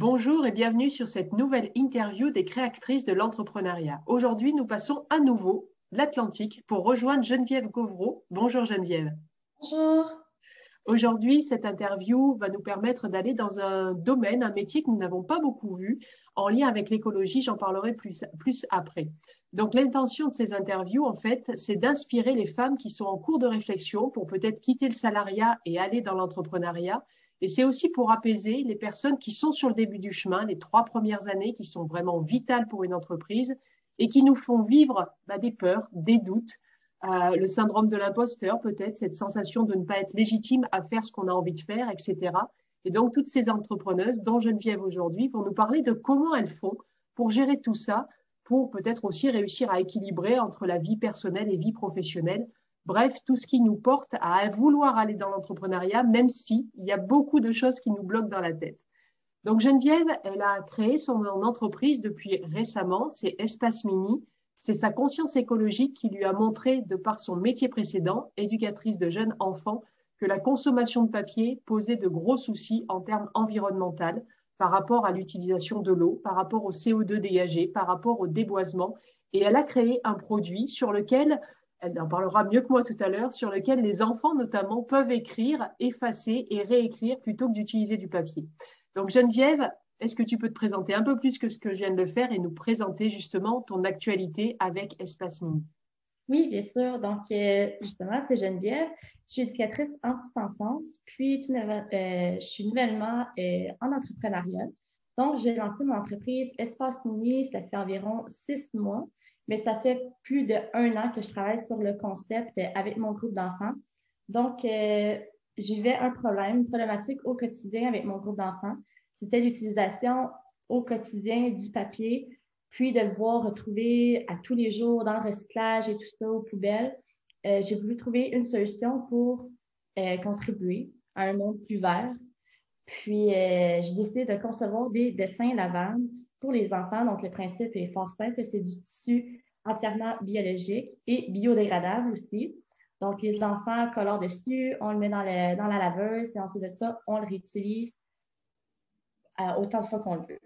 Bonjour et bienvenue sur cette nouvelle interview des créatrices de l'entrepreneuriat. Aujourd'hui, nous passons à nouveau l'Atlantique pour rejoindre Geneviève Gauvreau. Bonjour Geneviève. Bonjour. Aujourd'hui, cette interview va nous permettre d'aller dans un domaine, un métier que nous n'avons pas beaucoup vu en lien avec l'écologie. J'en parlerai plus, plus après. Donc, l'intention de ces interviews, en fait, c'est d'inspirer les femmes qui sont en cours de réflexion pour peut-être quitter le salariat et aller dans l'entrepreneuriat et c'est aussi pour apaiser les personnes qui sont sur le début du chemin, les trois premières années qui sont vraiment vitales pour une entreprise et qui nous font vivre bah, des peurs, des doutes, euh, le syndrome de l'imposteur peut-être, cette sensation de ne pas être légitime à faire ce qu'on a envie de faire, etc. Et donc toutes ces entrepreneuses, dont Geneviève aujourd'hui, vont nous parler de comment elles font pour gérer tout ça, pour peut-être aussi réussir à équilibrer entre la vie personnelle et vie professionnelle Bref, tout ce qui nous porte à vouloir aller dans l'entrepreneuriat, même s'il y a beaucoup de choses qui nous bloquent dans la tête. Donc Geneviève, elle a créé son entreprise depuis récemment, c'est Espace Mini. C'est sa conscience écologique qui lui a montré, de par son métier précédent, éducatrice de jeunes enfants, que la consommation de papier posait de gros soucis en termes environnementaux par rapport à l'utilisation de l'eau, par rapport au CO2 dégagé, par rapport au déboisement. Et elle a créé un produit sur lequel elle en parlera mieux que moi tout à l'heure, sur lequel les enfants notamment peuvent écrire, effacer et réécrire plutôt que d'utiliser du papier. Donc Geneviève, est-ce que tu peux te présenter un peu plus que ce que je viens de faire et nous présenter justement ton actualité avec Espace Mini? Oui, bien sûr. Donc, euh, justement, c'est Geneviève. Je suis éducatrice en petite enfance, puis euh, je suis nouvellement euh, en entrepreneuriat. Donc, j'ai lancé mon entreprise Espace Mini, ça fait environ six mois mais ça fait plus d'un an que je travaille sur le concept avec mon groupe d'enfants. Donc, euh, j'avais un problème, une problématique au quotidien avec mon groupe d'enfants. C'était l'utilisation au quotidien du papier, puis de le voir retrouver à tous les jours dans le recyclage et tout ça aux poubelles. Euh, j'ai voulu trouver une solution pour euh, contribuer à un monde plus vert. Puis, j'ai décidé de concevoir des dessins lavables pour les enfants. Donc, le principe est fort simple. C'est du tissu entièrement biologique et biodégradable aussi. Donc, les enfants colorent dessus, on le met dans, dans la laveuse et ensuite de ça, on le réutilise euh, autant de fois qu'on le veut.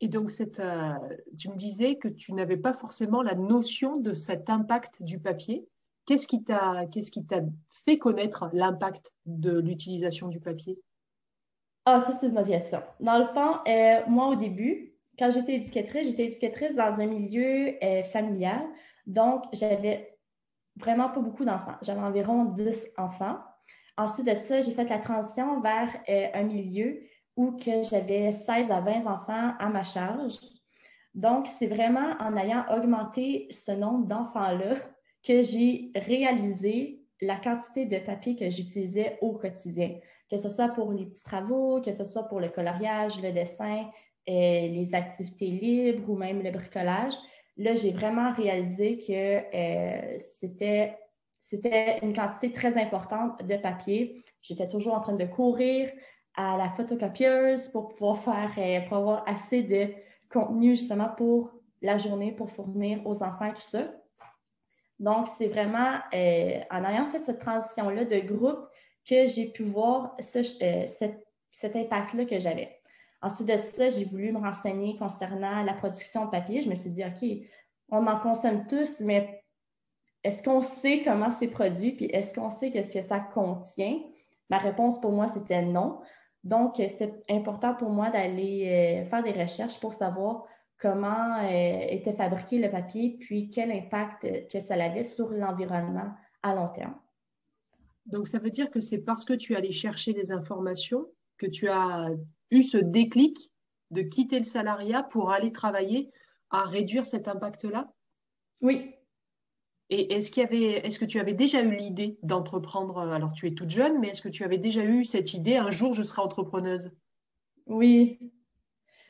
Et donc, euh, tu me disais que tu n'avais pas forcément la notion de cet impact du papier? Qu'est-ce qui t'a fait connaître l'impact de l'utilisation du papier? Ah, ça, c'est une motivation. Dans le fond, euh, moi, au début, quand j'étais éducatrice, j'étais éducatrice dans un milieu euh, familial. Donc, j'avais vraiment pas beaucoup d'enfants. J'avais environ 10 enfants. Ensuite de ça, j'ai fait la transition vers euh, un milieu où j'avais 16 à 20 enfants à ma charge. Donc, c'est vraiment en ayant augmenté ce nombre d'enfants-là que j'ai réalisé la quantité de papier que j'utilisais au quotidien que ce soit pour les petits travaux, que ce soit pour le coloriage, le dessin, euh, les activités libres ou même le bricolage. Là, j'ai vraiment réalisé que euh, c'était c'était une quantité très importante de papier. J'étais toujours en train de courir à la photocopieuse pour pouvoir faire, euh, pour avoir assez de contenu justement pour la journée, pour fournir aux enfants tout ça. Donc, c'est vraiment en ayant fait cette transition-là de groupe que j'ai pu voir euh, cet, impact-là que j'avais. Ensuite de ça, j'ai voulu me renseigner concernant la production de papier. Je me suis dit, OK, on en consomme tous, mais est-ce qu'on sait comment c'est produit, puis est-ce qu'on sait ce que ça contient? Ma réponse pour moi, c'était non. Donc, c'était important pour moi d'aller euh, faire des recherches pour savoir comment euh, était fabriqué le papier, puis quel impact que ça avait sur l'environnement à long terme. Donc, ça veut dire que c'est parce que tu allais chercher des informations que tu as eu ce déclic de quitter le salariat pour aller travailler à réduire cet impact-là? Oui. Et est-ce, qu'il y avait, est-ce que tu avais déjà eu l'idée d'entreprendre Alors, tu es toute jeune, mais est-ce que tu avais déjà eu cette idée un jour je serai entrepreneuse? Oui.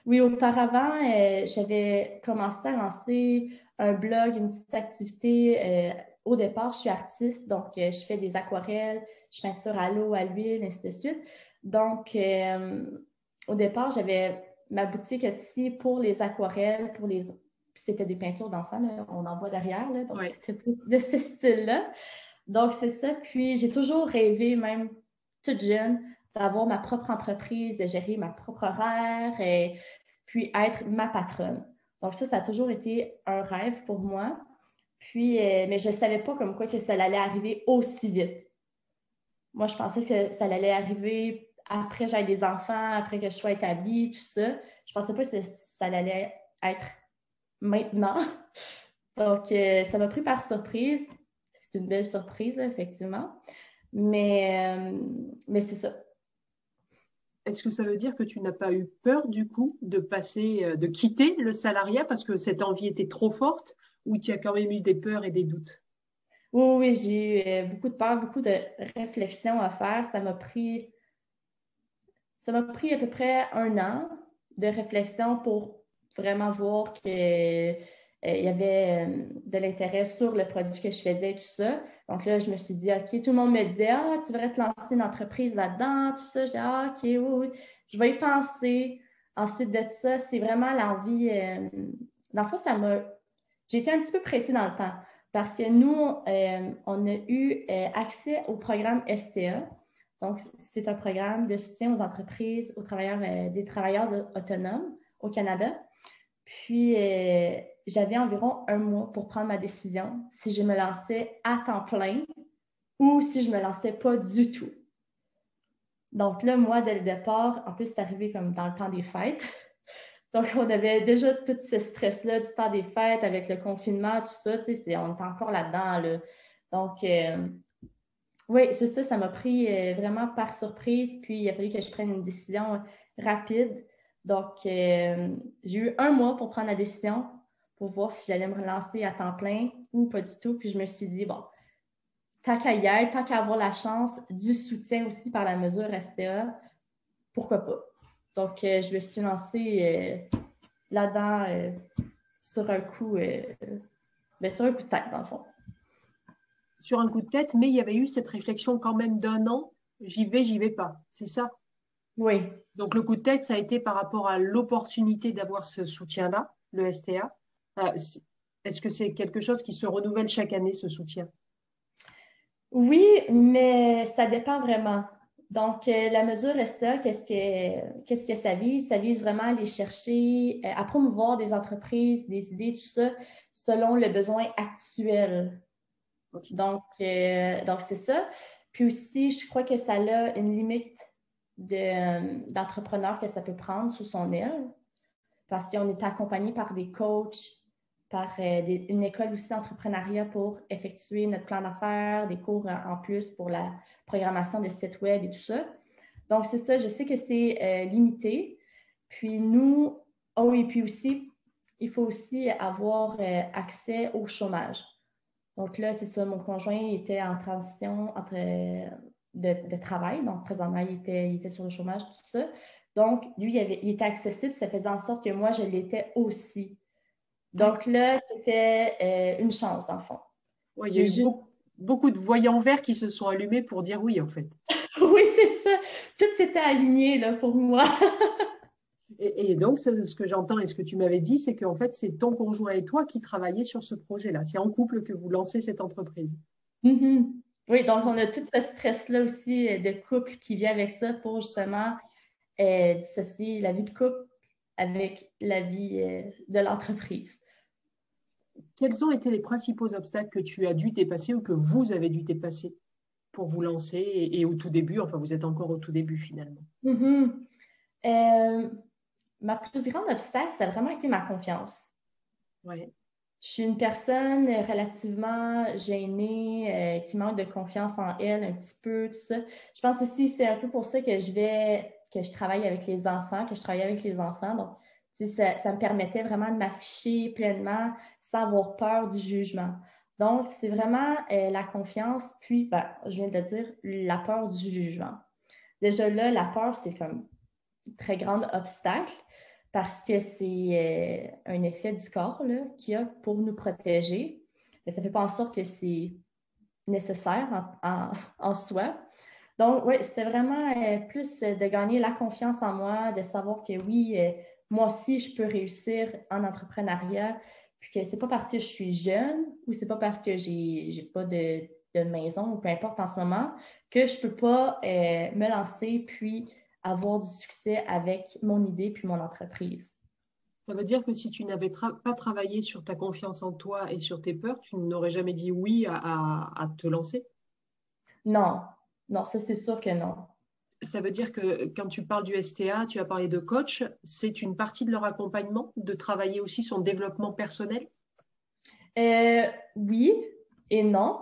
Oui, auparavant, euh, j'avais commencé à lancer un blog, une petite activité euh, au départ, je suis artiste, donc euh, je fais des aquarelles, je peinture à l'eau, à l'huile, ainsi de suite. Donc, au départ, j'avais ma boutique ici pour les aquarelles, pour les. C'était des peintures d'enfants, on en voit derrière, là, donc c'était plus de ce style-là. Donc, c'est ça. Puis, j'ai toujours rêvé, même toute jeune, d'avoir ma propre entreprise, de gérer ma propre horaire et puis être ma patronne. Donc ça, ça a toujours été un rêve pour moi. Puis, euh, mais je ne savais pas comme quoi que ça allait arriver aussi vite. Moi, je pensais que ça allait arriver après que j'aille des enfants, après que je sois établie, tout ça. Je ne pensais pas que ça allait être maintenant. Donc, euh, ça m'a pris par surprise. C'est une belle surprise, effectivement. Mais, euh, mais c'est ça. Est-ce que ça veut dire que tu n'as pas eu peur du coup de passer, euh, de quitter le salariat parce que cette envie était trop forte ou tu as quand même eu des peurs et des doutes? Oui, oui, j'ai eu beaucoup de peur, beaucoup de réflexions à faire. Ça m'a pris, ça m'a pris à peu près un an de réflexion pour vraiment voir que euh, il y avait euh, de l'intérêt sur le produit que je faisais et tout ça. Donc là, je me suis dit, OK, tout le monde me disait, ah, tu devrais te lancer une entreprise là-dedans, tout ça. J'ai dit, ah, OK, oui, oui, je vais y penser. Ensuite de ça, c'est vraiment l'envie. Euh, dans le fond, ça m'a. Été un petit peu pressée dans le temps parce que nous, on a eu accès au programme STA. Donc, c'est un programme de soutien aux entreprises, aux travailleurs, des travailleurs autonomes au Canada. Puis, j'avais environ un mois pour prendre ma décision si je me lançais à temps plein ou si je me lançais pas du tout. Donc là, moi, dès le départ, en plus, c'est arrivé comme dans le temps des fêtes. Donc, on avait déjà tout ce stress-là du temps des fêtes avec le confinement, tout ça. Tu sais, on est encore là-dedans. Là. Donc, euh, oui, c'est ça, ça m'a pris euh, vraiment par surprise. Puis, il a fallu que je prenne une décision rapide. Donc, euh, j'ai eu un mois pour prendre la décision pour voir si j'allais me relancer à temps plein ou pas du tout. Puis je me suis dit, bon, tant qu'à y être, tant qu'à avoir la chance du soutien aussi par la mesure STA, pourquoi pas? Donc, euh, je me suis lancée euh, là-dedans euh, sur un coup, ben, sur un coup de tête, dans le fond. Sur un coup de tête, mais il y avait eu cette réflexion quand même d'un an, j'y vais, j'y vais pas, c'est ça? Oui. Donc, le coup de tête, ça a été par rapport à l'opportunité d'avoir ce soutien-là, le STA, est-ce que c'est quelque chose qui se renouvelle chaque année, ce soutien? Oui, mais ça dépend vraiment. Donc, euh, la mesure STA, qu'est-ce que, qu'est-ce que ça vise? Ça vise vraiment à aller chercher, euh, à promouvoir des entreprises, des idées, tout ça, selon le besoin actuel. Donc, euh, donc c'est ça. Puis aussi, je crois que ça a une limite de, d'entrepreneurs que ça peut prendre sous son aile. Parce qu'on est accompagné par des coachs, par euh, une école aussi d'entrepreneuriat pour effectuer notre plan d'affaires, des cours en plus pour la programmation des sites web et tout ça. Donc, c'est ça, je sais que c'est euh, limité. Puis nous, oh, et puis aussi, il faut aussi avoir euh, accès au chômage. Donc là, c'est ça, mon conjoint était en transition entre, de, travail. Donc, présentement, il était, sur le chômage, tout ça. Donc, lui, il était accessible, ça faisait en sorte que moi, je l'étais aussi. Donc là, c'était euh, une chance, en fond. il y a eu beaucoup, de voyants verts qui se sont allumés pour dire oui, en fait. oui, c'est ça. Tout s'était aligné là, pour moi. et, donc, ce que j'entends et ce que tu m'avais dit, c'est qu'en fait, c'est ton conjoint et toi qui travaillez sur ce projet-là. C'est en couple que vous lancez cette entreprise. Mm-hmm. Oui, donc on a tout ce stress-là aussi euh, de couple qui vient avec ça pour justement euh, dissocier la vie de couple avec la vie de l'entreprise quels ont été les principaux obstacles que tu as dû dépasser ou que vous avez dû dépasser pour vous lancer et, au tout début, enfin vous êtes encore au tout début finalement? Mm-hmm. euh, Ma plus grande obstacle, ça a vraiment été ma confiance. Ouais. Je suis une personne relativement gênée, euh, qui manque de confiance en elle un petit peu, tout ça. Je pense aussi c'est un peu pour ça que je vais, que je travaille avec les enfants, que je travaille avec les enfants. Donc, ça, ça, me permettait vraiment de m'afficher pleinement sans avoir peur du jugement. Donc, c'est vraiment euh, la confiance, puis, ben, je viens de le dire, la peur du jugement. Déjà là, la peur, c'est comme un très grand obstacle parce que c'est euh, un effet du corps qu'il y a pour nous protéger. Mais ça ne fait pas en sorte que c'est nécessaire en, soi. Donc, oui, c'est vraiment euh, plus de gagner la confiance en moi, de savoir que oui, moi aussi, je peux réussir en entrepreneuriat, puis que c'est pas parce que je suis jeune ou c'est pas parce que j'ai n'ai pas de maison ou peu importe en ce moment, que je ne peux pas euh, me lancer puis avoir du succès avec mon idée puis mon entreprise. Ça veut dire que si tu n'avais pas travaillé sur ta confiance en toi et sur tes peurs, tu n'aurais jamais dit oui à, te lancer? Non, non, ça c'est sûr que non. Ça veut dire que quand tu parles du STA, tu as parlé de coach, c'est une partie de leur accompagnement, de travailler aussi son développement personnel? Euh, Oui et non.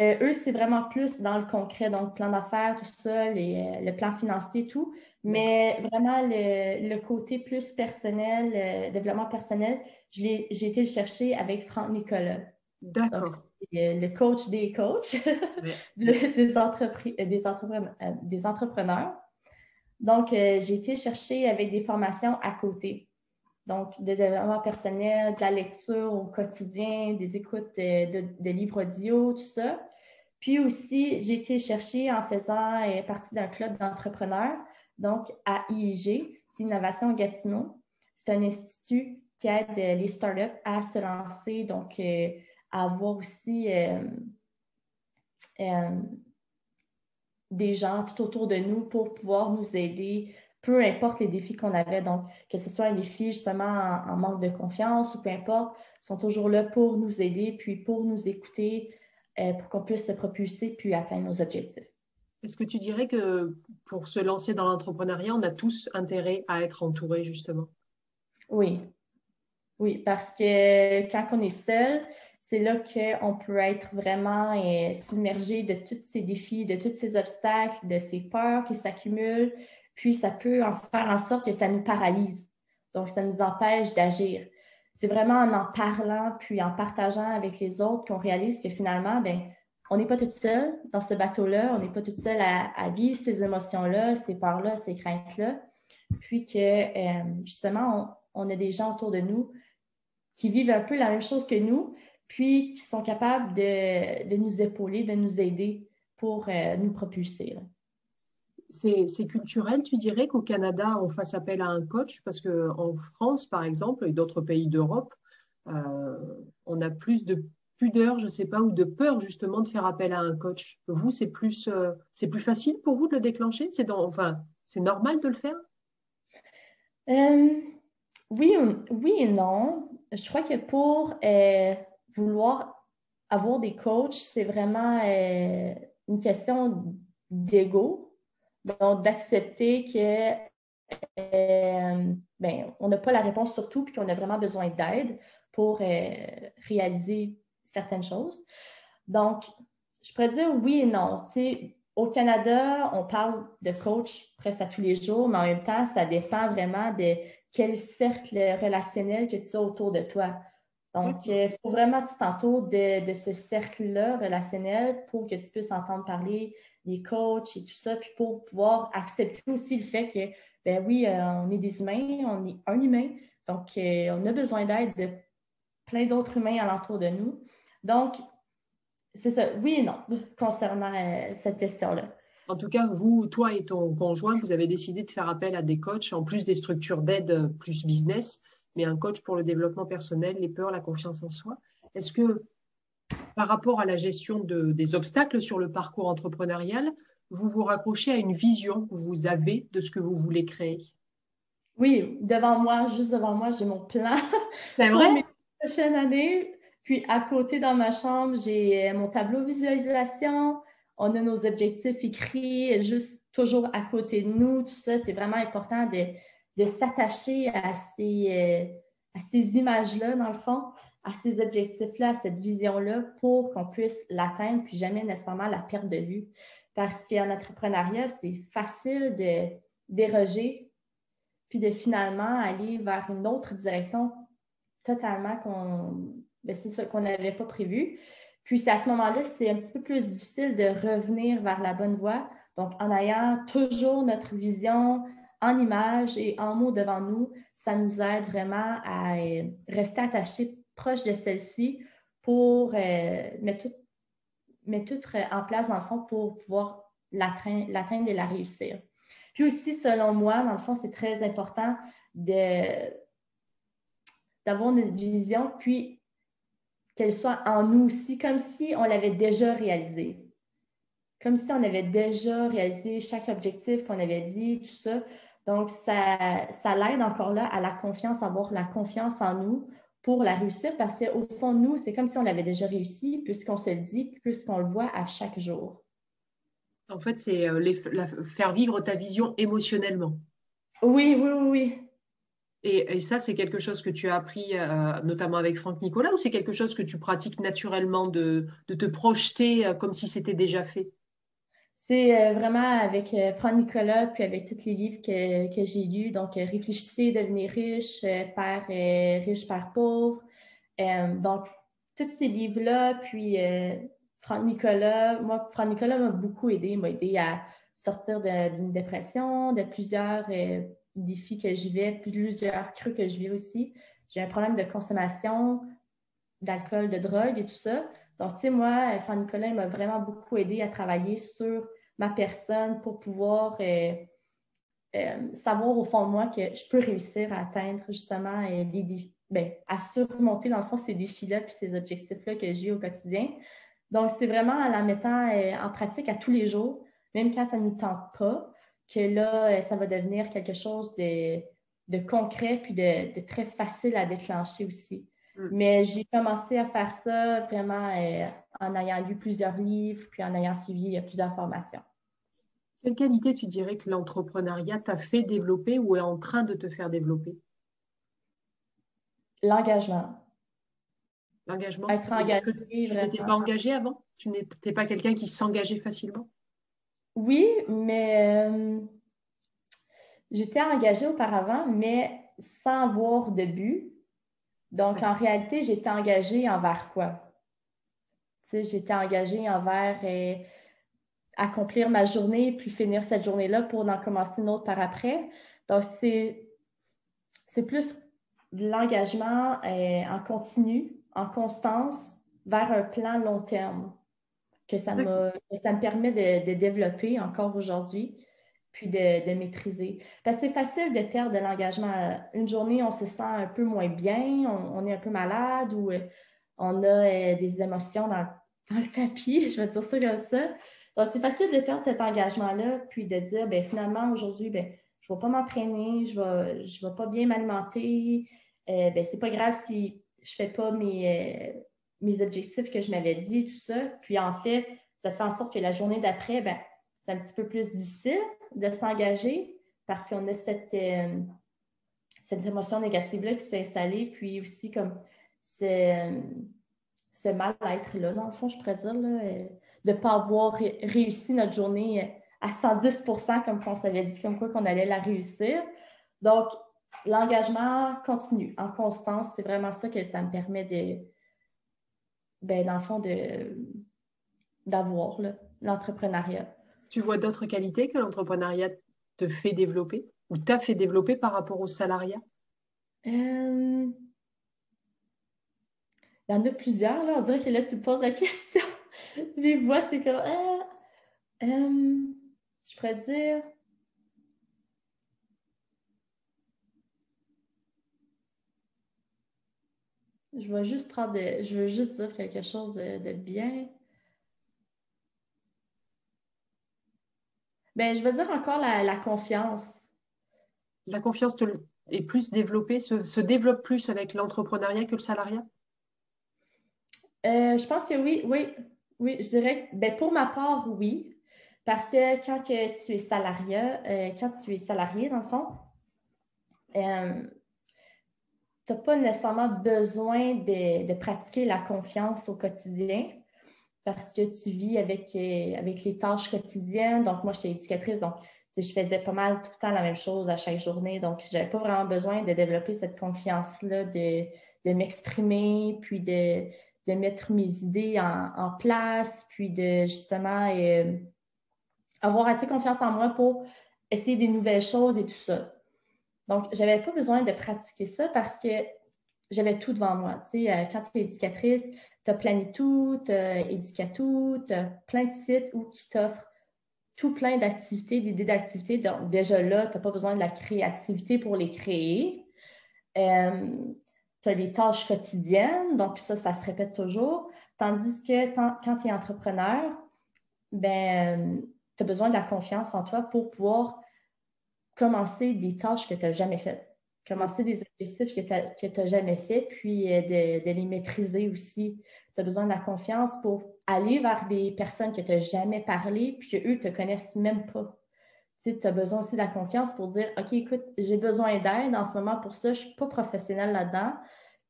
Euh, eux, c'est vraiment plus dans le concret, donc plan d'affaires, tout ça, les, le plan financier, tout. Mais vraiment, le, côté plus personnel, le développement personnel, j'ai été le chercher avec Franck Nicolas. D'accord. Le coach des coachs, des, entreprises, des, entrepreneurs, euh, des entrepreneurs. Donc, euh, j'ai été chercher avec des formations à côté. Donc, de développement personnel, de la lecture au quotidien, des écoutes de, de livres audio, tout ça. Puis aussi, j'ai été chercher en faisant euh, partie d'un club d'entrepreneurs donc, à IIG, c'est Innovation Gatineau. C'est un institut qui aide euh, les startups à se lancer, donc euh, à avoir aussi euh, des gens tout autour de nous pour pouvoir nous aider, peu importe les défis qu'on avait. Donc, que ce soit un défi justement en, manque de confiance ou peu importe, ils sont toujours là pour nous aider, puis pour nous écouter, pour qu'on puisse se propulser puis atteindre nos objectifs. Est-ce que tu dirais que pour se lancer dans l'entrepreneuriat, on a tous intérêt à être entouré, justement? Oui. Oui, parce que quand on est seul, c'est là qu'on peut être vraiment euh, submergé de tous ces défis, de tous ces obstacles, de ces peurs qui s'accumulent. Puis ça peut en faire en sorte que ça nous paralyse. Donc, ça nous empêche d'agir. C'est vraiment en en parlant, puis en partageant avec les autres qu'on réalise que finalement, ben, on n'est pas tout seul dans ce bateau-là, on n'est pas tout seul à, vivre ces émotions-là, ces peurs-là, ces craintes-là. Puis que euh, justement, on, a des gens autour de nous qui vivent un peu la même chose que nous, puis qui sont capables de, nous épauler, de nous aider pour euh, nous propulser. C'est culturel, tu dirais qu'au Canada, on fasse appel à un coach? Parce qu'en France, par exemple, et d'autres pays d'Europe, euh, on a plus de pudeur, je ne sais pas, ou de peur justement de faire appel à un coach Vous, c'est plus, euh, c'est plus facile pour vous de le déclencher? C'est enfin, c'est normal de le faire? Euh, oui, oui et non. Je crois que pour vouloir avoir des coachs, c'est vraiment une question d'ego, donc d'accepter que ben, on n'a pas la réponse sur tout, puis qu'on a vraiment besoin d'aide pour réaliser certaines choses. Donc, je pourrais dire oui et non. au Canada, on parle de coach presque à tous les jours, mais en même temps, ça dépend vraiment de quel cercle relationnel que tu as autour de toi. Donc, il faut vraiment que tu t'entoures de, ce cercle-là relationnel pour que tu puisses entendre parler des coachs et tout ça, puis pour pouvoir accepter aussi le fait que, ben oui, euh, on est des humains, on est un humain, donc euh, on a besoin d'aide de plein d'autres humains alentour de nous. Donc, c'est ça, oui et non, concernant euh, cette question-là. En tout cas, vous, toi et ton conjoint, vous avez décidé de faire appel à des coachs, en plus des structures d'aide plus business, mais un coach pour le développement personnel, les peurs, la confiance en soi. Est-ce que par rapport à la gestion des obstacles sur le parcours entrepreneurial, vous vous raccrochez à une vision que vous avez de ce que vous voulez créer? Oui, devant moi, juste devant moi, j'ai mon plan. C'est vrai? Pour prochaine année, puis à côté dans ma chambre, j'ai euh, mon tableau visualisation. On a nos objectifs écrits juste toujours à côté de nous. Tout ça, c'est vraiment important de, de s'attacher à ces, euh, à ces images-là, dans le fond, à ces objectifs-là, à cette vision-là, pour qu'on puisse l'atteindre, puis jamais nécessairement la perte de vue. Parce qu'en entrepreneuriat, c'est facile de déroger, puis de finalement aller vers une autre direction totalement qu'on ben, c'est n'avait pas prévu. Puis c'est à ce moment-là, c'est un petit peu plus difficile de revenir vers la bonne voie. Donc, en ayant toujours notre vision en image et en mots devant nous, ça nous aide vraiment à euh, rester attachés proche de celle-ci pour euh, mettre, tout, mettre tout en place, dans le fond, pour pouvoir l'atteindre et la réussir. Puis aussi, selon moi, dans le fond, c'est très important d'avoir une vision, puis qu'elle soit en nous aussi, comme si on l'avait déjà réalisé. Comme si on avait déjà réalisé chaque objectif qu'on avait dit, tout ça. Donc, ça, ça l'aide encore là à la confiance, à avoir la confiance en nous pour la réussir parce qu'au fond, nous, c'est comme si on l'avait déjà réussi puisqu'on se le dit, puisqu'on le voit à chaque jour. En fait, c'est euh, faire vivre ta vision émotionnellement. Oui, oui, oui, oui. Et, ça, c'est quelque chose que tu as appris euh, notamment avec Franck Nicolas ou c'est quelque chose que tu pratiques naturellement de, te projeter euh, comme si c'était déjà fait? C'est euh, vraiment avec Franck Nicolas puis avec tous les livres que, j'ai lus. Donc, Réfléchissez, devenir riche, Père riche, Père pauvre. donc, tous ces livres-là, puis Franck Nicolas, moi, Franck Nicolas m'a beaucoup aidé, m'a aidé à sortir d'une dépression, de plusieurs défis que je vis, plusieurs creux que je vis aussi. J'ai un problème de consommation d'alcool, de drogue et tout ça. Donc, tu sais, moi, Fanny Nicolas m'a vraiment beaucoup aidé à travailler sur ma personne pour pouvoir euh, euh, savoir au fond de moi que je peux réussir à atteindre justement euh, les défis, ben, à surmonter dans le fond ces défis-là puis ces objectifs-là que j'ai au quotidien. Donc, c'est vraiment en la mettant en pratique à tous les jours, même quand ça ne nous tente pas, que là, ça va devenir quelque chose de, concret puis de, très facile à déclencher aussi. Mm. Mais j'ai commencé à faire ça vraiment euh, en ayant lu plusieurs livres puis en ayant suivi plusieurs formations. Quelle qualité tu dirais que l'entrepreneuriat t'a fait développer ou est en train de te faire développer? L'engagement. L'engagement. Être engagé. Tu n'étais pas engagé avant? Tu n'étais pas quelqu'un qui s'engageait facilement? Oui, mais euh, j'étais engagée auparavant, mais sans avoir de but. Donc, en réalité, j'étais engagée envers quoi? J'étais engagée envers euh, accomplir ma journée puis finir cette journée-là pour en commencer une autre par après. Donc, c'est, c'est plus l'engagement euh, en continu, en constance, vers un plan long terme que ça, ça me permet de, développer encore aujourd'hui, puis de, maîtriser. Parce que c'est facile de perdre de l'engagement. Une journée, on se sent un peu moins bien, on, est un peu malade ou euh, on a euh, des émotions dans, le tapis, je vais dire ça comme ça. Donc, c'est facile de perdre cet engagement-là, puis de dire, ben finalement, aujourd'hui, ben, je ne vais pas m'entraîner, je ne vais, pas bien m'alimenter. Euh, ben, c'est pas grave si je ne fais pas mes, euh, mes objectifs que je m'avais dit, tout ça. Puis en fait, ça fait en sorte que la journée d'après, ben, c'est un petit peu plus difficile de s'engager parce qu'on a cette, euh, cette émotion négative-là qui s'est installée, puis aussi comme ce, ce mal-être-là, dans le fond, je pourrais dire, là, euh, de ne pas avoir réussi notre journée euh, à 110% comme on s'avait dit, comme quoi qu'on allait la réussir. Donc, l'engagement continue, en constance, c'est vraiment ça que ça me permet de, ben, dans le fond, d'avoir l'entrepreneuriat. Tu vois d'autres qualités que l'entrepreneuriat te fait développer ou t'a fait développer par rapport au salariat? Euh, il y en a plusieurs. Là. On dirait que là, tu me poses la question. Les voix, c'est comme. Euh, euh, je pourrais dire. Je vais juste prendre je veux juste dire quelque chose de, bien. Ben, je veux dire encore la, confiance. La confiance est plus développée, se, développe plus avec l'entrepreneuriat que le salariat? Euh, je pense que oui, oui. Oui, je dirais ben, pour ma part, oui. Parce que quand que tu es salarié, euh, quand tu es salarié, dans le fond, euh, tu n'as pas nécessairement besoin de, pratiquer la confiance au quotidien parce que tu vis avec, euh, avec les tâches quotidiennes. Donc, moi, j'étais éducatrice, donc je faisais pas mal tout le temps la même chose à chaque journée. Donc, je n'avais pas vraiment besoin de développer cette confiance-là, de, m'exprimer, puis de, mettre mes idées en, place, puis de justement euh, avoir assez confiance en moi pour essayer des nouvelles choses et tout ça. Donc, je n'avais pas besoin de pratiquer ça parce que j'avais tout devant moi. Tu sais, euh, quand tu es éducatrice, tu as Planitou, tu as Éducatou, tu as plein de sites où qui t'offrent tout plein d'activités, d'idées d'activités. Donc, déjà là, tu n'as pas besoin de la créativité pour les créer. Euh, tu as les tâches quotidiennes, donc ça, ça se répète toujours. Tandis que quand tu es entrepreneur, ben, tu as besoin de la confiance en toi pour pouvoir commencer des tâches que tu n'as jamais faites, commencer des objectifs que tu n'as jamais faits, puis euh, de, les maîtriser aussi. Tu as besoin de la confiance pour aller vers des personnes que tu n'as jamais parlé, puis qu'eux ne te connaissent même pas. Tu as besoin aussi de la confiance pour dire OK, écoute, j'ai besoin d'aide en ce moment pour ça, je ne suis pas professionnelle là-dedans,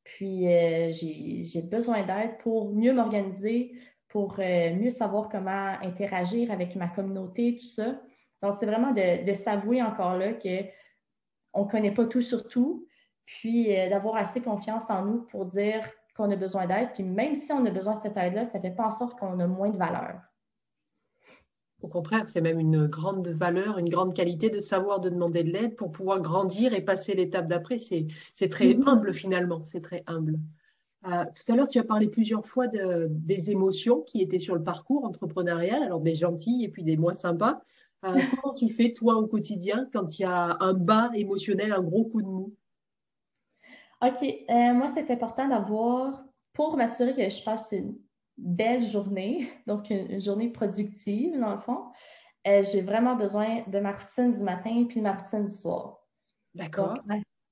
puis euh, j'ai besoin d'aide pour mieux m'organiser, pour euh, mieux savoir comment interagir avec ma communauté, tout ça. Donc, c'est vraiment de, s'avouer encore là qu'on ne connaît pas tout sur tout, puis euh, d'avoir assez confiance en nous pour dire qu'on a besoin d'aide. Puis même si on a besoin de cette aide-là, ça ne fait pas en sorte qu'on a moins de valeur. Au contraire, c'est même une grande valeur, une grande qualité de savoir de demander de l'aide pour pouvoir grandir et passer l'étape d'après. C'est très mm-hmm. humble finalement, c'est très humble. Euh, tout à l'heure, tu as parlé plusieurs fois des émotions qui étaient sur le parcours entrepreneurial, alors des gentilles et puis des moins sympas. Euh, comment tu fais, toi, au quotidien, quand il y a un bas émotionnel, un gros coup de mou? OK. Euh, moi, c'est important d'avoir, pour m'assurer que je passe une belle journée, donc une, journée productive, dans le fond, j'ai vraiment besoin de ma routine du matin puis de ma routine du soir. D'accord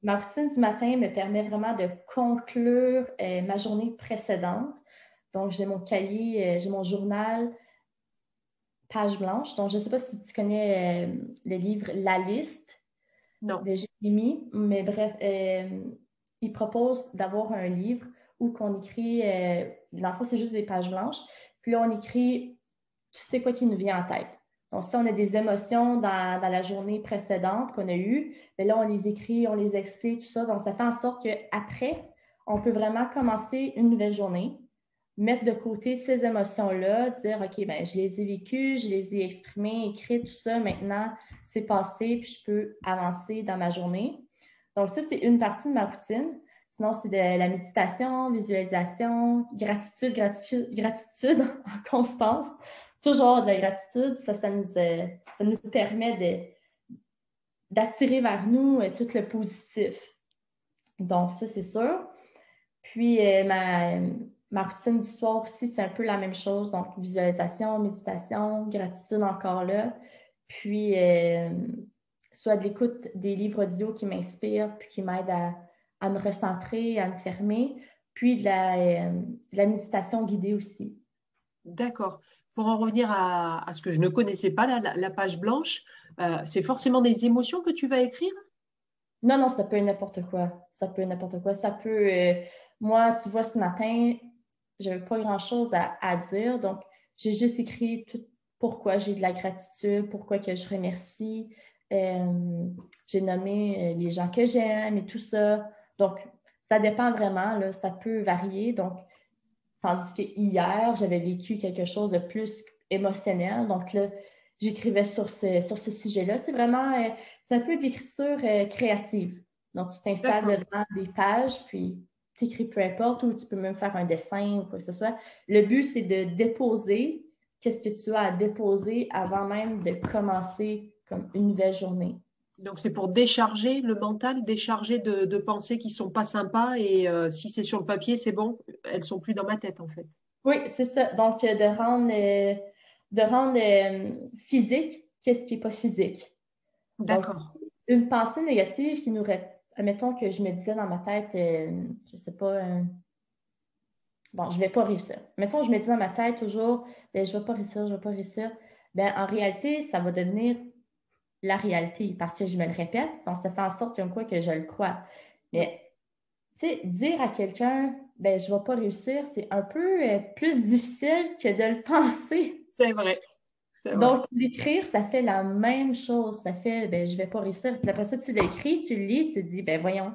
ma routine du matin me permet vraiment de conclure euh, ma journée précédente. Donc, j'ai mon cahier, euh, j'ai mon journal page blanche. Donc, je ne sais pas si tu connais euh, le livre La liste de Jérémy, mais bref, il propose d'avoir un livre où qu'on écrit, dans le fond, c'est juste des pages blanches, puis là, on écrit, tu sais quoi qui nous vient en tête. Donc, si on a des émotions dans, la journée précédente qu'on a eues, bien là, on les écrit, on les explique, tout ça. Donc, ça fait en sorte qu'après, on peut vraiment commencer une nouvelle journée, mettre de côté ces émotions-là, dire, OK, ben, je les ai vécues, je les ai exprimées, écrites, tout ça. Maintenant, c'est passé, puis je peux avancer dans ma journée. Donc, ça, c'est une partie de ma routine. Sinon, c'est de la méditation, visualisation, gratitude, gratitude, gratitude en constance toujours de la gratitude, ça, ça, nous, euh, nous permet d'attirer vers nous euh, tout le positif. Donc, ça, c'est sûr. Puis, euh, ma, ma, routine du soir aussi, c'est un peu la même chose. Donc, visualisation, méditation, gratitude encore là. Puis, soit de l'écoute des livres audio qui m'inspirent, puis qui m'aident à, à, me recentrer, à me fermer. Puis, de la, de la méditation guidée aussi. D'accord pour en revenir à, ce que je ne connaissais pas, la, page blanche, euh, c'est forcément des émotions que tu vas écrire? Non, non, ça peut être n'importe quoi. Ça peut être n'importe quoi. Ça peut. Euh, moi, tu vois, ce matin, je n'avais pas grand-chose à, dire. Donc, j'ai juste écrit tout pourquoi j'ai de la gratitude, pourquoi que je remercie. Euh, j'ai nommé les gens que j'aime et tout ça. Donc, ça dépend vraiment. Là, ça peut varier. Donc, Tandis que hier, j'avais vécu quelque chose de plus émotionnel. Donc là, j'écrivais sur ce, sur ce sujet-là. C'est vraiment, euh, c'est un peu d'écriture euh, créative. Donc, tu t'installes devant des pages, puis tu écris peu importe, ou tu peux même faire un dessin ou quoi que ce soit. Le but, c'est de déposer qu'est-ce que tu as à déposer avant même de commencer comme une nouvelle journée. Donc, c'est pour décharger le mental, décharger de, pensées qui ne sont pas sympas. Et euh, si c'est sur le papier, c'est bon, elles ne sont plus dans ma tête, en fait. Oui, c'est ça. Donc, euh, de rendre, euh, de rendre physique qu'est-ce qui n'est pas physique. D'accord. Une pensée négative qui nous... Admettons que je me disais dans ma tête, je ne sais pas... bon, je ne vais pas réussir. Mettons, je me dis dans ma tête toujours, ben, je ne vais pas réussir, je ne vais pas réussir. Ben, en réalité, ça va devenir la réalité parce que je me le répète. Donc, ça fait en sorte comme quoi que je le crois. Mais, tu sais, dire à quelqu'un, ben, je ne vais pas réussir, c'est un peu euh, plus difficile que de le penser. C'est vrai. Donc, l'écrire, ça fait la même chose. Ça fait, ben, je ne vais pas réussir. Puis après ça, tu l'écris, tu le lis, tu te dis, ben, voyons,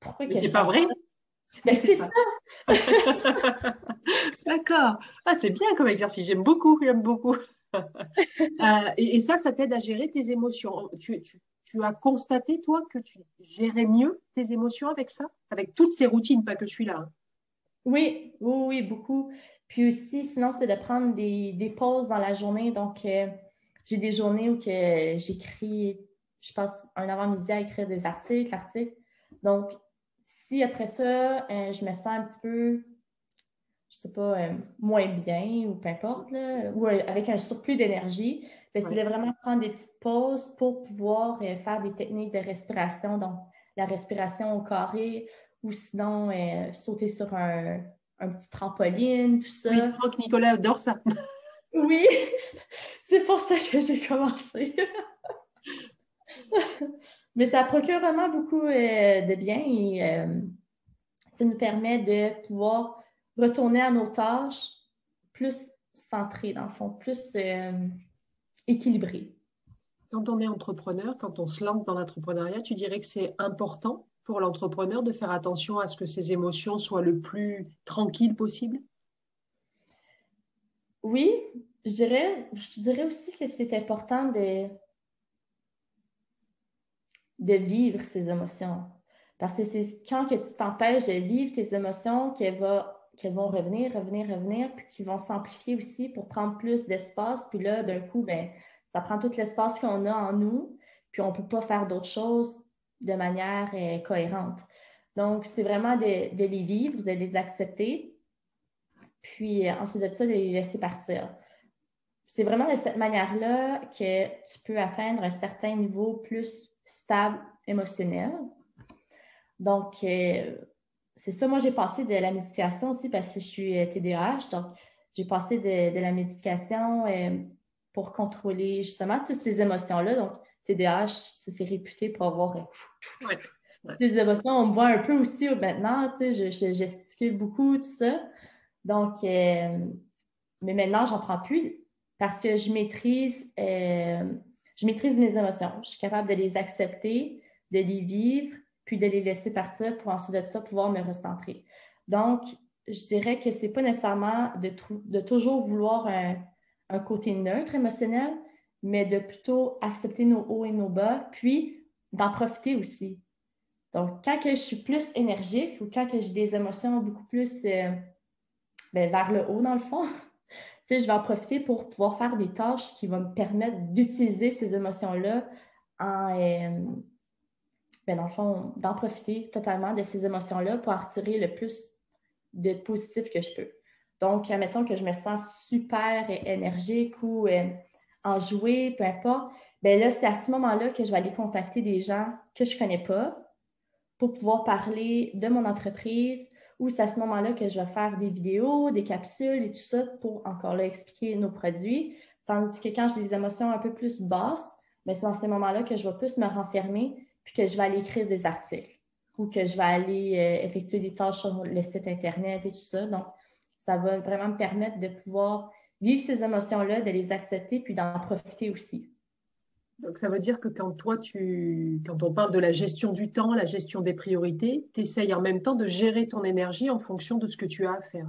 pourquoi que c'est pas vrai? Ben, c'est ça. D'accord. Ah, c'est bien comme exercice. J'aime beaucoup, j'aime beaucoup. Euh, et, ça, ça t'aide à gérer tes émotions. Tu, as constaté, toi, que tu gérais mieux tes émotions avec ça? Avec toutes ces routines, pas que je suis là. Hein. Oui, oui, oui, beaucoup. Puis aussi, sinon, c'est de prendre des, pauses dans la journée. Donc, euh, j'ai des journées où j'écris, je passe un avant-midi à écrire des articles, articles. Donc, si après ça, euh, je me sens un petit peu, je sais pas, euh, moins bien ou peu importe, ou avec un surplus d'énergie, ben, c'est de vraiment prendre des petites pauses pour pouvoir faire des techniques de respiration, donc la respiration au carré, ou sinon sauter sur un, un petit trampoline, tout ça. Oui, Franck Nicolas adore ça? oui, c'est pour ça que j'ai commencé. Mais ça procure vraiment beaucoup euh, de bien et euh, ça nous permet de pouvoir retourner à nos tâches plus centrées, dans le fond, plus euh, équilibrées. Quand on est entrepreneur, quand on se lance dans l'entrepreneuriat, tu dirais que c'est important pour l'entrepreneur de faire attention à ce que ses émotions soient le plus tranquilles possible? Oui, je dirais, je dirais aussi que c'est important de, de vivre ces émotions. Parce que c'est quand que tu t'empêches de vivre tes émotions qu'elles, vont revenir, revenir, revenir, puis qui vont s'amplifier aussi pour prendre plus d'espace. Puis là, d'un coup, ben, ça prend tout l'espace qu'on a en nous, puis on ne peut pas faire d'autres choses de manière euh, cohérente. Donc, c'est vraiment de, les vivre, de les accepter, puis euh, ensuite de ça, de les laisser partir. C'est vraiment de cette manière-là que tu peux atteindre un certain niveau plus stable émotionnel. Donc, euh, c'est ça. Moi, j'ai passé de la médication aussi parce que je suis TDAH. Donc, j'ai passé de, la médication pour contrôler justement toutes ces émotions-là. TDAH, c'est réputé pour avoir euh, des émotions. On me voit un peu aussi maintenant, tu sais, je, gesticule beaucoup, tout ça. Donc, euh, mais maintenant, j'en prends plus parce que je maîtrise, euh, je maîtrise mes émotions. Je suis capable de les accepter, de les vivre, puis de les laisser partir pour ensuite de ça pouvoir me recentrer. Donc, je dirais que c'est pas nécessairement de, de toujours vouloir un côté neutre émotionnel, mais de plutôt accepter nos hauts et nos bas, puis d'en profiter aussi. Donc, quand que je suis plus énergique ou quand j'ai des émotions beaucoup plus euh, ben, vers le haut, dans le fond, je vais en profiter pour pouvoir faire des tâches qui vont me permettre d'utiliser ces émotions-là en, euh, ben, dans le fond, d'en profiter totalement de ces émotions-là pour en retirer le plus de positif que je peux. Donc, admettons que je me sens super énergique ou euh, en jouer, peu importe, bien là, c'est à ce moment-là que je vais aller contacter des gens que je ne connais pas pour pouvoir parler de mon entreprise ou c'est à ce moment-là que je vais faire des vidéos, des capsules et tout ça pour encore là expliquer nos produits. Tandis que quand j'ai des émotions un peu plus basses, mais ben, c'est dans ces moments-là que je vais plus me renfermer puis que je vais aller écrire des articles ou que je vais aller euh, effectuer des tâches sur le site Internet et tout ça. Donc, ça va vraiment me permettre de pouvoir vivre ces émotions-là, de les accepter, puis d'en profiter aussi. Donc, ça veut dire que quand toi, tu, quand on parle de la gestion du temps, la gestion des priorités, tu essayes en même temps de gérer ton énergie en fonction de ce que tu as à faire.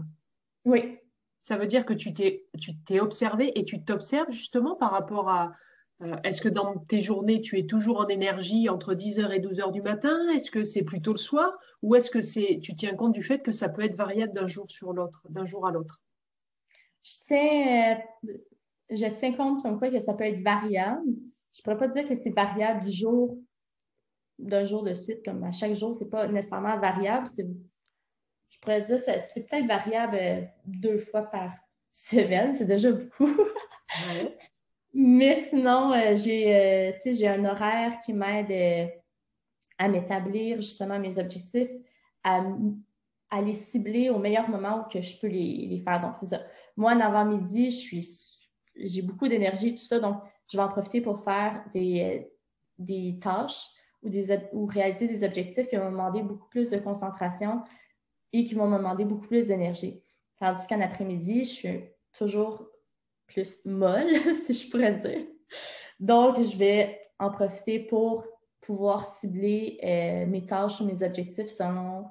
Oui. Ça veut dire que tu t'es, tu t'es observé et tu t'observes justement par rapport à euh, est-ce que dans tes journées, tu es toujours en énergie entre 10h et 12h du matin? Est-ce que c'est plutôt le soir? Ou est-ce que c'est, tu tiens compte du fait que ça peut être variable d'un jour sur l'autre, d'un jour à l'autre? Je tiens, euh, je tiens compte comme quoi que ça peut être variable. Je ne pourrais pas dire que c'est variable du jour, d'un jour de suite, comme à chaque jour, ce n'est pas nécessairement variable. Je pourrais dire que c'est peut-être variable euh, deux fois par semaine, c'est déjà beaucoup. Mais sinon, euh, j'ai un horaire qui m'aide à m'établir justement mes objectifs, à, à, les cibler au meilleur moment que je peux les, les faire. Donc, c'est ça. Moi, en avant-midi, je suis, j'ai beaucoup d'énergie, tout ça, donc je vais en profiter pour faire des, des tâches ou, des, ou réaliser des objectifs qui vont me demander beaucoup plus de concentration et qui vont me demander beaucoup plus d'énergie. Tandis qu'en après-midi, je suis toujours plus molle, si je pourrais dire. Donc, je vais en profiter pour pouvoir cibler euh, mes tâches ou mes objectifs selon,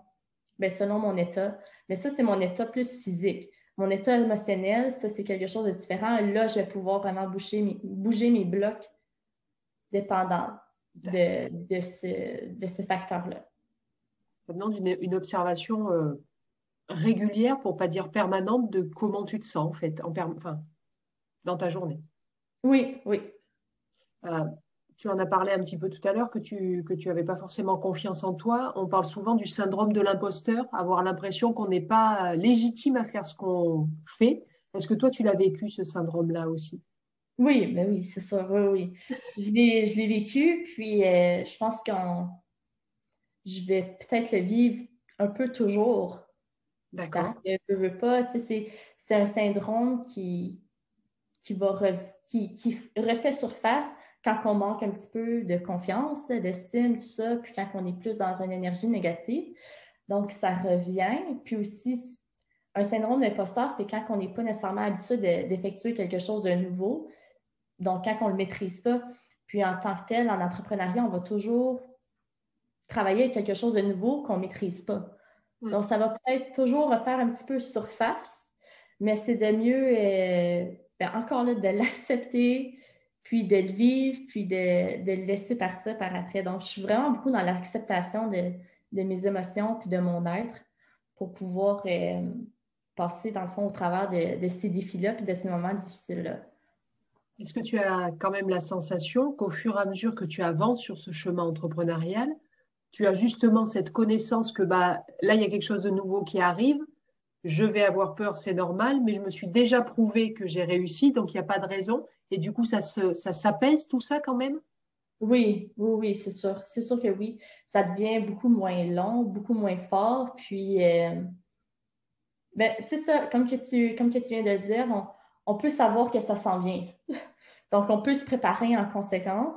ben, selon mon état. Mais ça, c'est mon état plus physique. Mon état émotionnel, ça, c'est quelque chose de différent. Là, je vais pouvoir vraiment bouger mes, bouger mes blocs dépendants de, de ce, de ce facteur-là. Ça demande une, observation euh, régulière, pour ne pas dire permanente, de comment tu te sens, en fait, en enfin, dans ta journée. Oui, oui. Euh, tu en as parlé un petit peu tout à l'heure, que tu que tu avais pas forcément confiance en toi. On parle souvent du syndrome de l'imposteur, avoir l'impression qu'on n'est pas légitime à faire ce qu'on fait. Est-ce que toi, tu l'as vécu, ce syndrome-là aussi? Oui, ben oui, c'est ça, oui, oui. Je l'ai vécu, puis euh, je pense que je vais peut-être le vivre un peu toujours. D'accord. Parce que je veux pas, tu sais, c'est un syndrome qui, qui, va qui, qui refait surface quand on manque un petit peu de confiance, d'estime, tout ça, puis quand on est plus dans une énergie négative. Donc, ça revient. Puis aussi, un syndrome d'imposteur, c'est quand on n'est pas nécessairement habitué d'effectuer quelque chose de nouveau. Donc, quand on ne le maîtrise pas. Puis, en tant que tel, en entrepreneuriat, on va toujours travailler avec quelque chose de nouveau qu'on ne maîtrise pas. Donc, ça va peut-être toujours refaire un petit peu surface, mais c'est de mieux, euh, ben, encore là, de l'accepter, puis de le vivre, puis de, le laisser partir par après. Donc, je suis vraiment beaucoup dans l'acceptation de, mes émotions, puis de mon être, pour pouvoir euh, passer, dans le fond, au travers de, ces défis-là, puis de ces moments difficiles-là. Est-ce que tu as quand même la sensation qu'au fur et à mesure que tu avances sur ce chemin entrepreneurial, tu as justement cette connaissance que bah, là, il y a quelque chose de nouveau qui arrive, je vais avoir peur, c'est normal, mais je me suis déjà prouvé que j'ai réussi, donc il n'y a pas de raison. Et du coup, ça, ça s'apaise tout ça quand même? Oui, oui, oui, c'est sûr. C'est sûr que oui. Ça devient beaucoup moins long, beaucoup moins fort. Puis, euh, ben, c'est ça, comme que, tu, comme que tu viens de le dire, on, peut savoir que ça s'en vient. Donc, on peut se préparer en conséquence.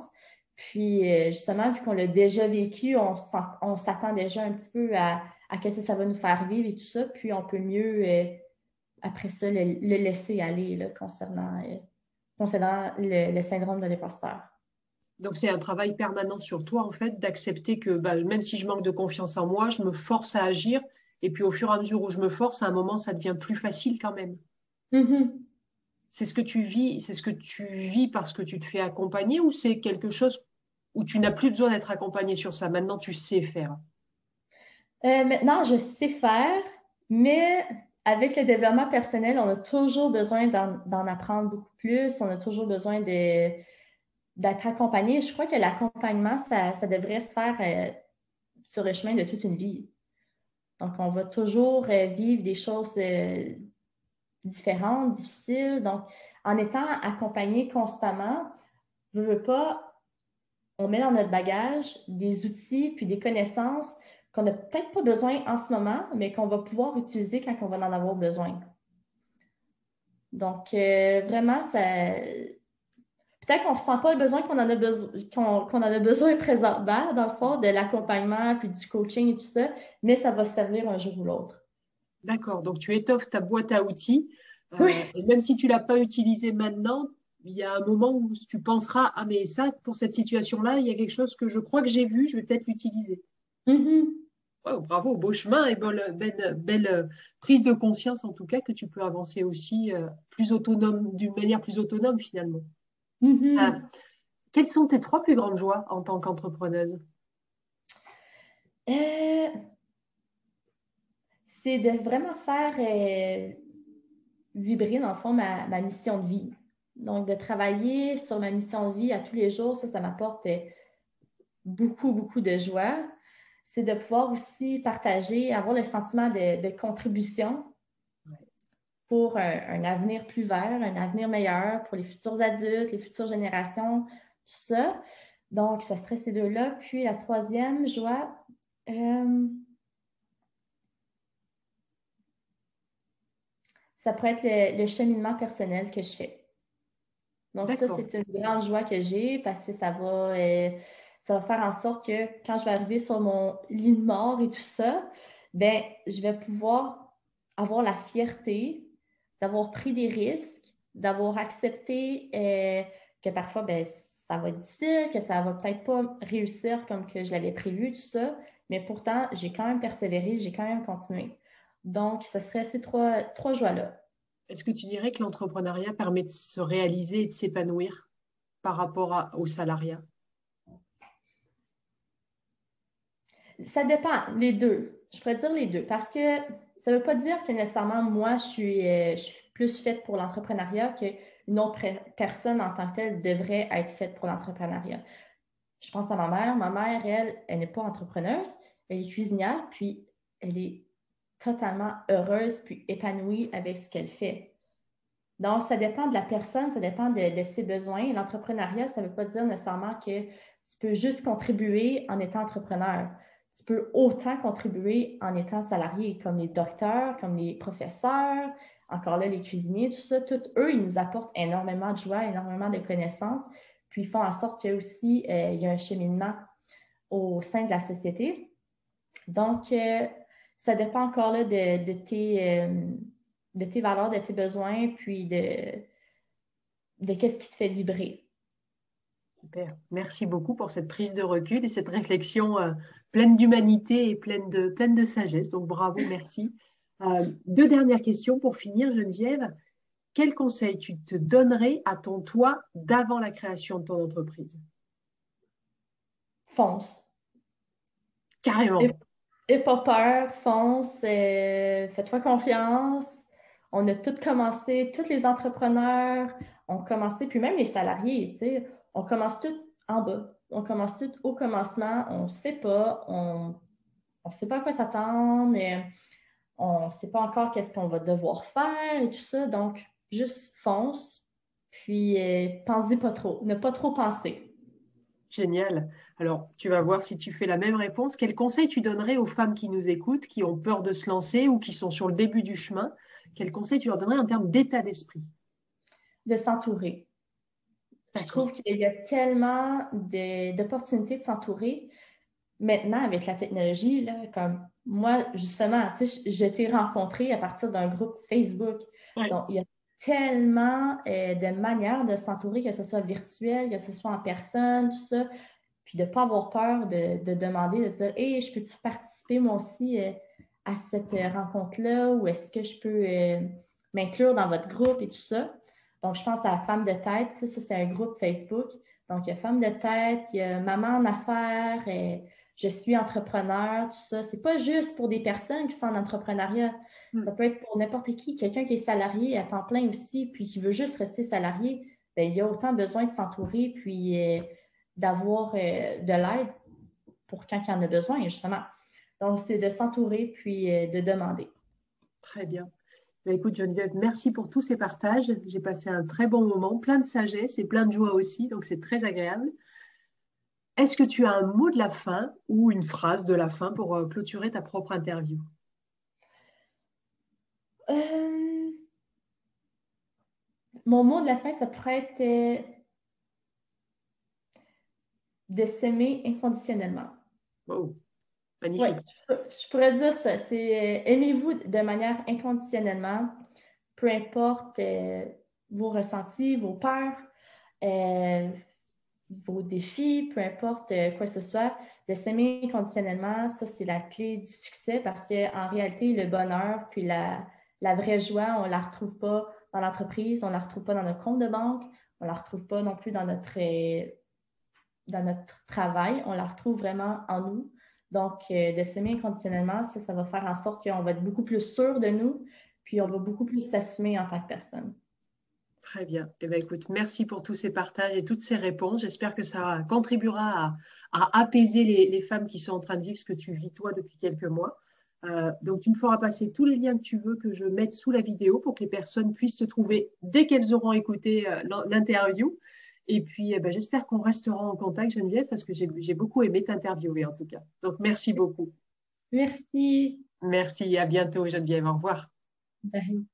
Puis, euh, justement, vu qu'on l'a déjà vécu, on, s'attend déjà un petit peu à, à ce que ça va nous faire vivre et tout ça. Puis, on peut mieux, euh, après ça, le, laisser aller là, concernant, concernant le, syndrome de l'imposteur. Donc, c'est un travail permanent sur toi, en fait, d'accepter que bah, même si je manque de confiance en moi, je me force à agir et puis au fur et à mesure où je me force, à un moment, ça devient plus facile quand même. Mm-hmm. C'est ce que tu vis, c'est ce que tu vis parce que tu te fais accompagner ou c'est quelque chose où tu n'as plus besoin d'être accompagné sur ça? Maintenant, tu sais faire. Euh, maintenant, je sais faire, mais avec le développement personnel, on a toujours besoin d'en apprendre beaucoup plus. On a toujours besoin d'être accompagné. Je crois que l'accompagnement, ça, devrait se faire euh, sur le chemin de toute une vie. Donc, on va toujours euh, vivre des choses euh, différentes, difficiles. Donc, en étant accompagné constamment, je veux pas, on met dans notre bagage des outils puis des connaissances qu'on n'a peut-être pas besoin en ce moment, mais qu'on va pouvoir utiliser quand on va en avoir besoin. Donc, euh, vraiment, ça, peut-être qu'on ne ressent pas le besoin qu'on en a besoin qu'on en a besoin présentement, dans le fond, de l'accompagnement, puis du coaching et tout ça, mais ça va servir un jour ou l'autre. D'accord. Donc tu étoffes ta boîte à outils. Euh, et même si tu ne l'as pas utilisé maintenant, il y a un moment où tu penseras Ah, mais ça, pour cette situation-là, il y a quelque chose que je crois que j'ai vu, je vais peut-être l'utiliser. Mm-hmm. Bravo, beau chemin et belle, belle, euh, prise de conscience en tout cas que tu peux avancer aussi euh, plus autonome, d'une manière plus autonome finalement. Mm-hmm. Ah. quelles sont tes trois plus grandes joies en tant qu'entrepreneuse? Euh, C'est de vraiment faire euh, vibrer, dans le fond, ma, mission de vie. Donc, de travailler sur ma mission de vie à tous les jours, ça, ça m'apporte euh, beaucoup, beaucoup de joie. C'est de pouvoir aussi partager, avoir le sentiment de contribution pour un, avenir plus vert, un avenir meilleur pour les futurs adultes, les futures générations, tout ça. Donc, ça serait ces deux-là. Puis la troisième joie, euh, ça pourrait être le, cheminement personnel que je fais. Donc, ça, c'est une grande joie que j'ai parce que ça va, euh, ça va faire en sorte que quand je vais arriver sur mon lit de mort et tout ça, ben, je vais pouvoir avoir la fierté d'avoir pris des risques, d'avoir accepté euh, que parfois, ben, ça va être difficile, que ça va peut-être pas réussir comme que je l'avais prévu, tout ça. Mais pourtant, j'ai quand même persévéré, j'ai quand même continué. Donc, ce serait ces trois joies-là. Est-ce que tu dirais que l'entrepreneuriat permet de se réaliser et de s'épanouir par rapport au salariat? Ça dépend, les deux. Je pourrais dire les deux parce que ça ne veut pas dire que nécessairement moi, je suis, euh, plus faite pour l'entrepreneuriat qu'une autre personne en tant que telle devrait être faite pour l'entrepreneuriat. Je pense à ma mère. Ma mère, elle, elle n'est pas entrepreneuse, elle est cuisinière, puis elle est totalement heureuse puis épanouie avec ce qu'elle fait. Donc, ça dépend de la personne, ça dépend de, ses besoins. L'entrepreneuriat, ça ne veut pas dire nécessairement que tu peux juste contribuer en étant entrepreneur. Tu peux autant contribuer en étant salarié, comme les docteurs, comme les professeurs, encore là, les cuisiniers, tout ça. Tous eux, ils nous apportent énormément de joie, énormément de connaissances, puis ils font en sorte qu'il aussi euh, il y a un cheminement au sein de la société. Donc, euh, ça dépend encore là, de, tes, euh, de tes valeurs, de tes besoins, puis de, de qu'est-ce qui te fait vibrer. Super. Merci beaucoup pour cette prise de recul et cette réflexion euh, pleine d'humanité et pleine de, pleine de sagesse. Donc, bravo, merci. Euh, deux dernières questions pour finir, Geneviève. Quel conseil tu te donnerais à ton toi d'avant la création de ton entreprise? Fonce. Carrément. N'aie pas peur, fonce, euh, fais-toi confiance. On a tous commencé, tous les entrepreneurs ont commencé, puis même les salariés, tu sais, on commence tous en bas. On commence tous au commencement, on ne sait pas, on ne sait pas à quoi s'attendre, on ne sait pas encore qu'est-ce qu'on va devoir faire et tout ça. Donc, juste fonce, puis euh, pense-y pas trop, ne pas trop penser. Génial. Alors, tu vas voir si tu fais la même réponse. Quel conseil tu donnerais aux femmes qui nous écoutent, qui ont peur de se lancer ou qui sont sur le début du chemin? Quel conseil tu leur donnerais en termes d'état d'esprit? De s'entourer. Je trouve qu'il y a tellement d'opportunités de s'entourer. Maintenant, avec la technologie, là, comme moi, justement, je t'ai rencontré à partir d'un groupe Facebook. Donc, il y a tellement euh, de manières de s'entourer, que ce soit virtuel, que ce soit en personne, tout ça. Puis de ne pas avoir peur de, demander, de dire Hey, je peux-tu participer moi aussi euh, à cette rencontre-là ou est-ce que je peux euh, m'inclure dans votre groupe et tout ça? Donc, je pense à Femme de tête. Ça, c'est un groupe Facebook. Donc, il y a Femme de tête, il y a Maman en affaires, et je suis entrepreneur, tout ça. C'est pas juste pour des personnes qui sont en entrepreneuriat. Hmm. Ça peut être pour n'importe qui, quelqu'un qui est salarié à temps plein aussi, puis qui veut juste rester salarié. Bien, il y a autant besoin de s'entourer, puis euh, d'avoir euh, de l'aide pour quand il y en a besoin, justement. Donc, c'est de s'entourer, puis euh, de demander. Très bien. Ben, écoute, Geneviève, merci pour tous ces partages. J'ai passé un très bon moment, plein de sagesse et plein de joie aussi, donc c'est très agréable. Est-ce que tu as un mot de la fin ou une phrase de la fin pour euh, clôturer ta propre interview? Euh, Mon mot de la fin, ça pourrait être euh, de s'aimer inconditionnellement. Oh, je pourrais dire ça. C'est aimez-vous de manière inconditionnellement, peu importe vos ressentis, vos peurs vos défis, peu importe euh, quoi que ce soit, de s'aimer conditionnellement, ça, c'est la clé du succès parce qu'en réalité, le bonheur puis la, vraie joie, on ne la retrouve pas dans l'entreprise, on ne la retrouve pas dans notre compte de banque, on ne la retrouve pas non plus dans notre, euh, dans notre travail, on la retrouve vraiment en nous. Donc, euh, de s'aimer inconditionnellement, ça, va faire en sorte qu'on va être beaucoup plus sûr de nous, puis on va beaucoup plus s'assumer en tant que personne. Très bien. Eh bien, écoute, merci pour tous ces partages et toutes ces réponses. J'espère que ça contribuera à, apaiser les, femmes qui sont en train de vivre ce que tu vis toi depuis quelques mois. Euh, donc, tu me feras passer tous les liens que tu veux que je mette sous la vidéo pour que les personnes puissent te trouver dès qu'elles auront écouté euh, l'interview. Et puis, eh ben, j'espère qu'on restera en contact, Geneviève, parce que j'ai beaucoup aimé t'interviewer en tout cas. Donc, merci beaucoup. Merci. Merci. À bientôt, Geneviève. Au revoir. Bye.